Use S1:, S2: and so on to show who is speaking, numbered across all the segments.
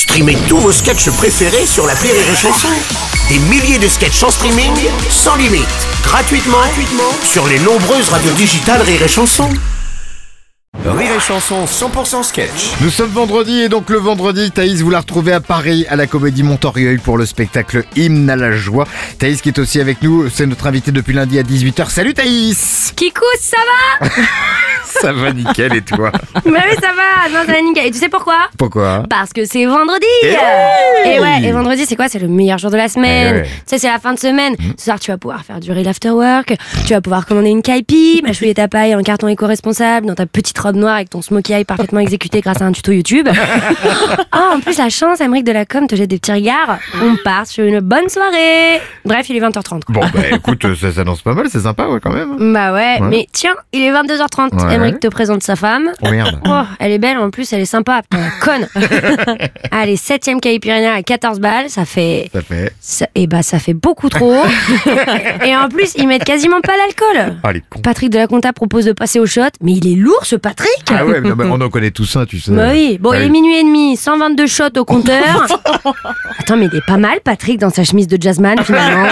S1: Streamez tous vos sketchs préférés sur la Rire et Chanson. Des milliers de sketchs en streaming, sans limite, gratuitement, gratuitement sur les nombreuses radios digitales Rire et Chanson. Rire et Chanson 100% sketch.
S2: Nous sommes vendredi et donc le vendredi, Thaïs, vous la retrouvez à Paris à la Comédie Montorgueil pour le spectacle Hymne à la joie. Thaïs qui est aussi avec nous, c'est notre invité depuis lundi à 18h. Salut Thaïs
S3: Kikou, ça va?
S2: Ça va nickel et toi
S3: Bah oui, ça va, non, ça va nickel. Et tu sais pourquoi
S2: Pourquoi
S3: Parce que c'est vendredi
S2: Eh
S3: Et ouais, et vendredi, c'est quoi C'est le meilleur jour de la semaine.
S2: Eh ouais.
S3: Tu sais, c'est la fin de semaine. Ce soir, tu vas pouvoir faire durer l'afterwork, tu vas pouvoir commander une kaipi, mâchouiller ta paille en carton éco-responsable, dans ta petite robe noire avec ton smokey eye parfaitement exécuté grâce à un tuto YouTube. Ah, en plus, la chance, Amérique de la com te jette des petits regards. On part sur une bonne soirée. Bref, il est 20h30. quoi.
S2: Bon bah écoute, ça s'annonce pas mal, c'est sympa ouais quand même.
S3: Bah ouais,
S2: Ouais.
S3: mais tiens, il est 22h30.
S2: Ouais.
S3: Émeric te présente sa femme.
S2: Oh merde.
S3: Oh, elle est belle, en plus, elle est sympa. Putain, la conne. Allez, 7ème Caipirinha à 14 balles, ça fait.
S2: Ça fait...
S3: Ça, et bah, ça fait beaucoup trop. et en plus, ils mettent quasiment pas l'alcool.
S2: Ah les cons.
S3: Patrick de la Compta propose de passer au shot, mais il est lourd ce Patrick
S2: Ah ouais, mais on en connaît tous ça, tu sais.
S3: Bah oui, bon, il
S2: Allez.
S3: est minuit et demi, 122 shots au compteur. Attends, mais il est pas mal, Patrick, dans sa chemise de jazzman, finalement.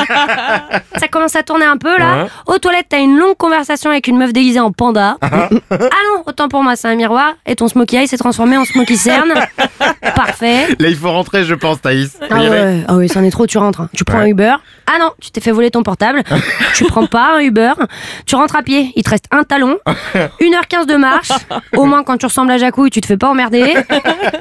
S3: Ça commence à tourner un peu, là. Aux toilettes, t'as une longue conversation avec une meuf déguisée en panda. ah non, autant pour moi, c'est un miroir. Et ton smokey eye s'est transformé en smokey cerne. Parfait.
S2: Là il faut rentrer je pense Thaïs.
S3: Ah ouais, ah c'en est trop, tu rentres. hein. Tu prends
S2: Ouais.
S3: un Uber. Ah non, tu t'es fait voler ton portable. tu prends pas un Uber. Tu rentres à pied. Il te reste un talon. 1h15 de marche. Au moins, quand tu ressembles à Jacouille, tu te fais pas emmerder.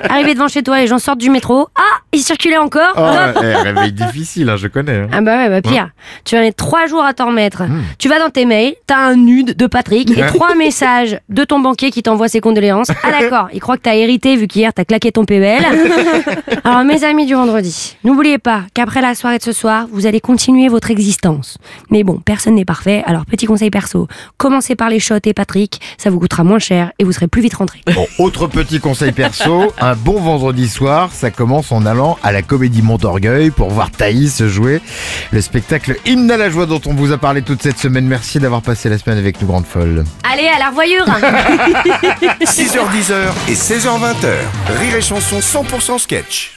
S3: Arrivé devant chez toi, les gens sortent du métro. Ah, il circulait encore.
S2: Oh, eh, réveil difficile, hein, je connais. hein.
S3: Ah bah ouais, bah pire. Tu vas mettre trois jours à t'en remettre. Tu vas dans tes mails, t'as un nude de Patrick et trois messages de ton banquier qui t'envoie ses condoléances. Ah d'accord, il croit que t'as hérité vu qu'hier t'as claqué ton PBL. Alors mes amis du vendredi, n'oubliez pas qu'après la soirée de ce soir, vous allez continuer votre existence. Mais bon, personne n'est parfait, alors petit conseil perso, commencez par les shots et Patrick, ça vous coûtera moins cher et vous serez plus vite rentré.
S2: Bon, autre petit conseil perso, un bon vendredi soir, ça commence en allant à la comédie Montorgueil pour voir Thaïs jouer le spectacle Hymne à la joie dont on vous a parlé toute cette semaine. Merci d'avoir passé la semaine avec nous, Grande Folle.
S3: Allez, à la revoyure
S1: 6h10 et 16h20. Rire et Chanson 100% sketch.